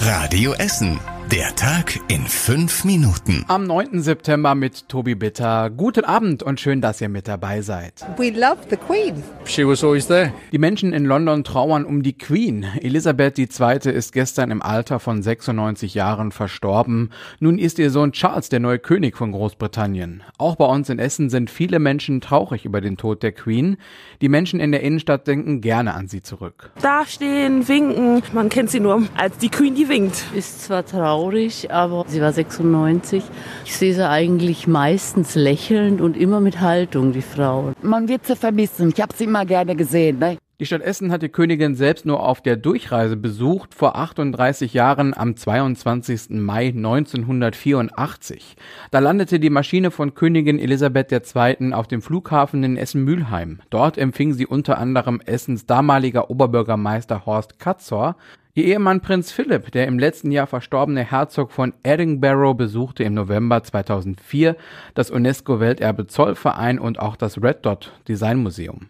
Radio Essen. Der Tag in fünf Minuten. Am 9. September mit Tobi Bitter. Guten Abend und schön, dass ihr mit dabei seid. We love the Queen. She was always there. Die Menschen in London trauern um die Queen. Elisabeth II. ist gestern im Alter von 96 Jahren verstorben. Nun ist ihr Sohn Charles der neue König von Großbritannien. Auch bei uns in Essen sind viele Menschen traurig über den Tod der Queen. Die Menschen in der Innenstadt denken gerne an sie zurück. Dastehen, winken. Man kennt sie nur als die Queen, die winkt. Ist zwar traurig, traurig, aber sie war 96. Ich sehe sie eigentlich meistens lächelnd und immer mit Haltung, die Frau. Man wird sie vermissen. Ich habe sie immer gerne gesehen. Ne? Die Stadt Essen hat die Königin selbst nur auf der Durchreise besucht, vor 38 Jahren am 22. Mai 1984. Da landete die Maschine von Königin Elisabeth II. auf dem Flughafen in Essen-Mülheim. Dort empfing sie unter anderem Essens damaliger Oberbürgermeister Horst Katzor, Ihr Ehemann Prinz Philipp, der im letzten Jahr verstorbene Herzog von Edinburgh, besuchte im November 2004 das UNESCO-Welterbe Zollverein und auch das Red Dot Design Museum.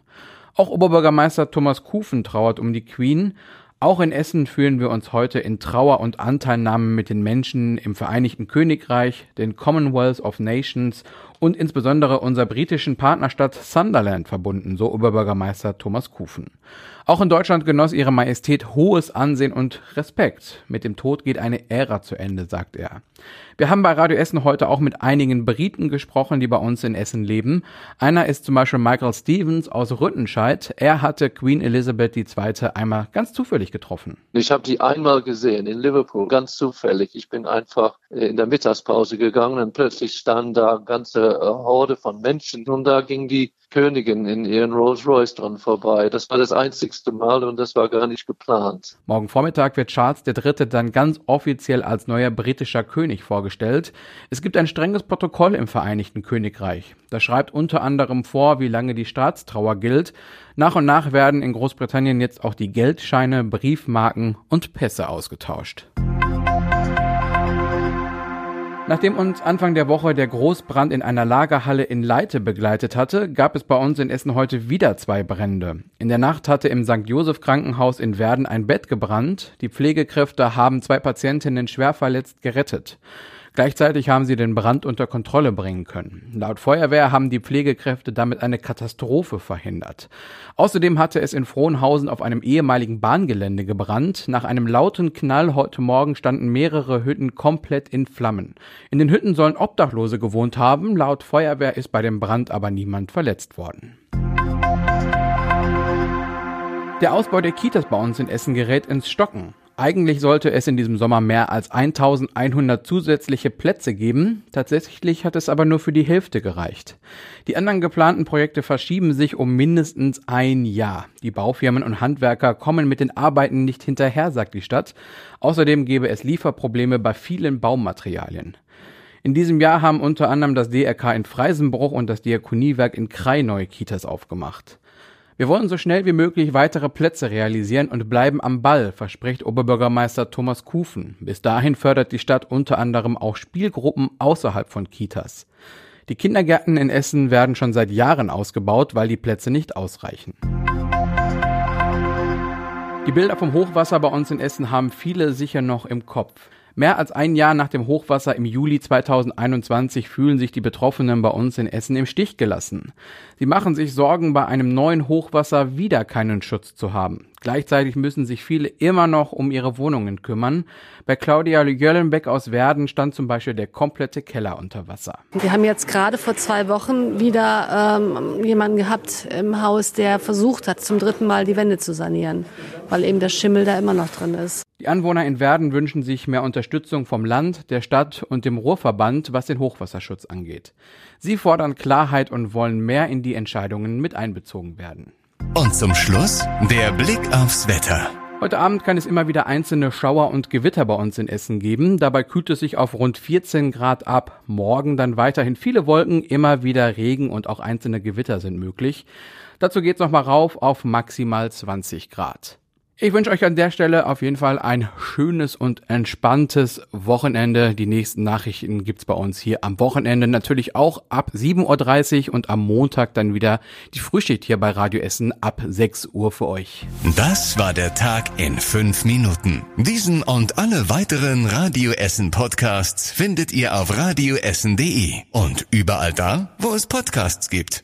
Auch Oberbürgermeister Thomas Kufen trauert um die Queen. Auch in Essen fühlen wir uns heute in Trauer und Anteilnahme mit den Menschen im Vereinigten Königreich, den Commonwealth of Nations und insbesondere unserer britischen Partnerstadt Sunderland verbunden, so Oberbürgermeister Thomas Kufen. Auch in Deutschland genoss ihre Majestät hohes Ansehen und Respekt. Mit dem Tod geht eine Ära zu Ende, sagt er. Wir haben bei Radio Essen heute auch mit einigen Briten gesprochen, die bei uns in Essen leben. Einer ist zum Beispiel Michael Stevens aus Rüttenscheid. Er hatte Queen Elizabeth II. einmal ganz zufällig getroffen. Ich habe die einmal gesehen in Liverpool, ganz zufällig. Ich bin einfach in der Mittagspause gegangen und plötzlich stand da ganze Horde von Menschen und da ging die Königin in ihren Rolls Royce dran vorbei. Das war das einzigste Mal und das war gar nicht geplant. Morgen Vormittag wird Charles III. dann ganz offiziell als neuer britischer König vorgestellt. Es gibt ein strenges Protokoll im Vereinigten Königreich. Das schreibt unter anderem vor, wie lange die Staatstrauer gilt. Nach und nach werden in Großbritannien jetzt auch die Geldscheine, Briefmarken und Pässe ausgetauscht. Nachdem uns Anfang der Woche der Großbrand in einer Lagerhalle in Leite begleitet hatte, gab es bei uns in Essen heute wieder zwei Brände. In der Nacht hatte im St. Josef Krankenhaus in Werden ein Bett gebrannt. Die Pflegekräfte haben zwei Patientinnen schwer verletzt gerettet. Gleichzeitig haben sie den Brand unter Kontrolle bringen können. Laut Feuerwehr haben die Pflegekräfte damit eine Katastrophe verhindert. Außerdem hatte es in Frohnhausen auf einem ehemaligen Bahngelände gebrannt. Nach einem lauten Knall heute Morgen standen mehrere Hütten komplett in Flammen. In den Hütten sollen Obdachlose gewohnt haben. Laut Feuerwehr ist bei dem Brand aber niemand verletzt worden. Der Ausbau der Kitas bei uns in Essen gerät ins Stocken. Eigentlich sollte es in diesem Sommer mehr als 1100 zusätzliche Plätze geben. Tatsächlich hat es aber nur für die Hälfte gereicht. Die anderen geplanten Projekte verschieben sich um mindestens ein Jahr. Die Baufirmen und Handwerker kommen mit den Arbeiten nicht hinterher, sagt die Stadt. Außerdem gäbe es Lieferprobleme bei vielen Baumaterialien. In diesem Jahr haben unter anderem das DRK in Freisenbruch und das Diakoniewerk in Krei neue Kitas aufgemacht. Wir wollen so schnell wie möglich weitere Plätze realisieren und bleiben am Ball, verspricht Oberbürgermeister Thomas Kufen. Bis dahin fördert die Stadt unter anderem auch Spielgruppen außerhalb von Kitas. Die Kindergärten in Essen werden schon seit Jahren ausgebaut, weil die Plätze nicht ausreichen. Die Bilder vom Hochwasser bei uns in Essen haben viele sicher noch im Kopf. Mehr als ein Jahr nach dem Hochwasser im Juli 2021 fühlen sich die Betroffenen bei uns in Essen im Stich gelassen. Sie machen sich Sorgen, bei einem neuen Hochwasser wieder keinen Schutz zu haben. Gleichzeitig müssen sich viele immer noch um ihre Wohnungen kümmern. Bei Claudia Jöllenbeck aus Werden stand zum Beispiel der komplette Keller unter Wasser. Wir haben jetzt gerade vor zwei Wochen wieder ähm, jemanden gehabt im Haus, der versucht hat, zum dritten Mal die Wände zu sanieren, weil eben der Schimmel da immer noch drin ist. Die Anwohner in Werden wünschen sich mehr Unterstützung vom Land, der Stadt und dem Ruhrverband, was den Hochwasserschutz angeht. Sie fordern Klarheit und wollen mehr in die Entscheidungen mit einbezogen werden. Und zum Schluss der Blick aufs Wetter. Heute Abend kann es immer wieder einzelne Schauer und Gewitter bei uns in Essen geben. Dabei kühlt es sich auf rund 14 Grad ab. Morgen dann weiterhin viele Wolken, immer wieder Regen und auch einzelne Gewitter sind möglich. Dazu geht's nochmal rauf auf maximal 20 Grad. Ich wünsche euch an der Stelle auf jeden Fall ein schönes und entspanntes Wochenende. Die nächsten Nachrichten gibt's bei uns hier am Wochenende natürlich auch ab 7.30 Uhr und am Montag dann wieder die Frühschicht hier bei Radio Essen ab 6 Uhr für euch. Das war der Tag in fünf Minuten. Diesen und alle weiteren Radio Essen Podcasts findet ihr auf radioessen.de und überall da, wo es Podcasts gibt.